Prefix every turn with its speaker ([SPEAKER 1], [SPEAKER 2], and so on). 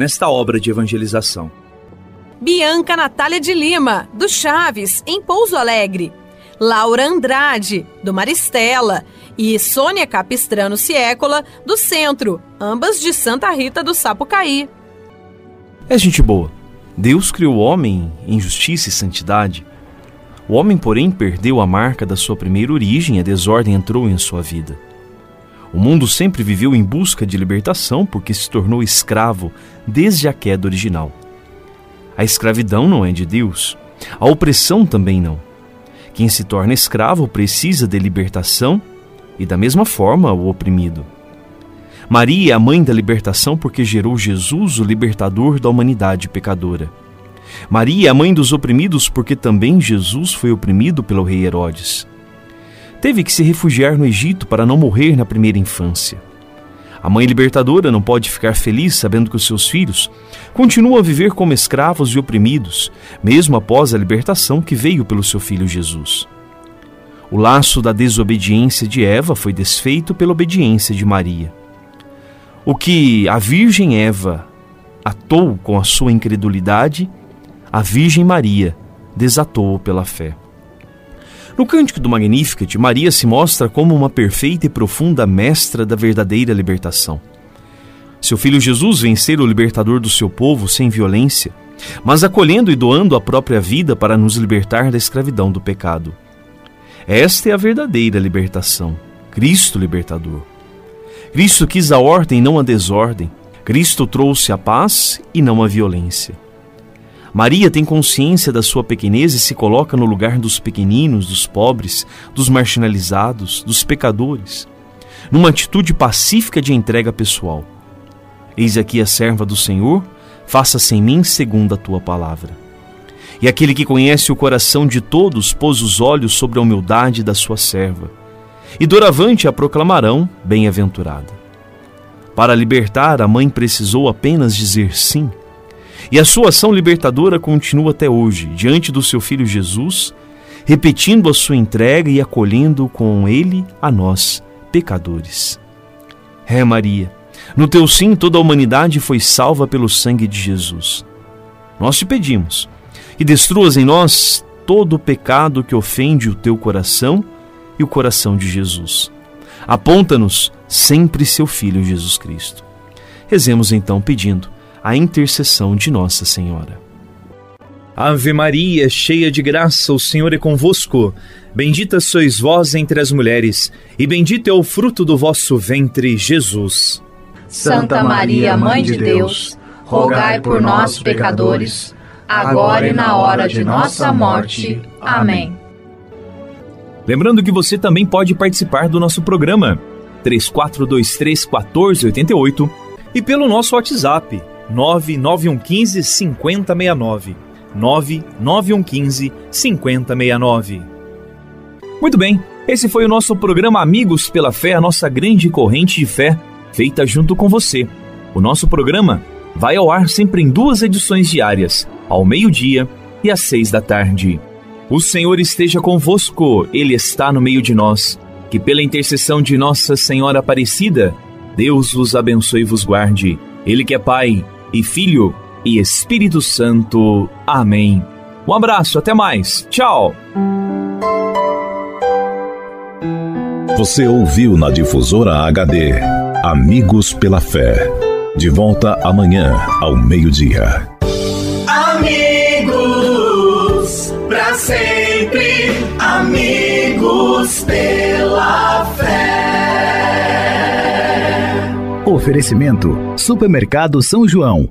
[SPEAKER 1] nesta obra de evangelização.
[SPEAKER 2] Bianca Natália de Lima, do Chaves, em Pouso Alegre. Laura Andrade, do Maristela. E Sônia Capistrano Ciécola, do Centro, ambas de Santa Rita do Sapucaí.
[SPEAKER 3] É gente boa. Deus criou o homem em justiça e santidade. O homem, porém, perdeu a marca da sua primeira origem e a desordem entrou em sua vida. O mundo sempre viveu em busca de libertação porque se tornou escravo desde a queda original. A escravidão não é de Deus, a opressão também não. Quem se torna escravo precisa de libertação e, da mesma forma, o oprimido. Maria é a mãe da libertação porque gerou Jesus, o libertador da humanidade pecadora. Maria é a mãe dos oprimidos porque também Jesus foi oprimido pelo rei Herodes. Teve que se refugiar no Egito para não morrer na primeira infância. A mãe libertadora não pode ficar feliz sabendo que os seus filhos continuam a viver como escravos e oprimidos, mesmo após a libertação que veio pelo seu filho Jesus. O laço da desobediência de Eva foi desfeito pela obediência de Maria. O que a Virgem Eva atou com a sua incredulidade, a Virgem Maria desatou pela fé. No Cântico do Magnificat, Maria se mostra como uma perfeita e profunda mestra da verdadeira libertação. Seu filho Jesus vem ser o libertador do seu povo sem violência, mas acolhendo e doando a própria vida para nos libertar da escravidão do pecado. Esta é a verdadeira libertação, Cristo libertador. Cristo quis a ordem não a desordem. Cristo trouxe a paz e não a violência. Maria tem consciência da sua pequenez e se coloca no lugar dos pequeninos, dos pobres, dos marginalizados, dos pecadores, numa atitude pacífica de entrega pessoal. Eis aqui a serva do Senhor, faça-se em mim segundo a tua palavra. E aquele que conhece o coração de todos pôs os olhos sobre a humildade da sua serva, e doravante a proclamarão bem-aventurada. Para libertar, a mãe precisou apenas dizer sim e a sua ação libertadora continua até hoje, diante do seu filho Jesus, repetindo a sua entrega e acolhendo com ele a nós, pecadores. É, Maria, no teu sim toda a humanidade foi salva pelo sangue de Jesus. Nós te pedimos que destruas em nós todo o pecado que ofende o teu coração e o coração de Jesus. Aponta-nos sempre seu Filho Jesus Cristo. Rezemos então pedindo a intercessão de Nossa Senhora.
[SPEAKER 1] Ave Maria, cheia de graça, o Senhor é convosco. Bendita sois vós entre as mulheres, e bendito é o fruto do vosso ventre, Jesus.
[SPEAKER 4] Santa Maria, Mãe de Deus, rogai por nós, pecadores, agora e na hora de nossa morte. Amém.
[SPEAKER 1] Lembrando que você também pode participar do nosso programa 3423 1488 e pelo nosso WhatsApp 99115 5069. 99115 5069. Muito bem, esse foi o nosso programa Amigos pela Fé, a nossa grande corrente de fé, feita junto com você. O nosso programa vai ao ar sempre em duas edições diárias, ao meio-dia e às seis da tarde. O Senhor esteja convosco, Ele está no meio de nós. Que pela intercessão de Nossa Senhora Aparecida, Deus vos abençoe e vos guarde. Ele que é Pai e Filho e Espírito Santo. Amém. Um abraço, até mais. Tchau.
[SPEAKER 5] Você ouviu na Difusora HD Amigos pela Fé. De volta amanhã, ao meio-dia.
[SPEAKER 6] Amigos, para sempre,
[SPEAKER 7] Oferecimento: Supermercado São João.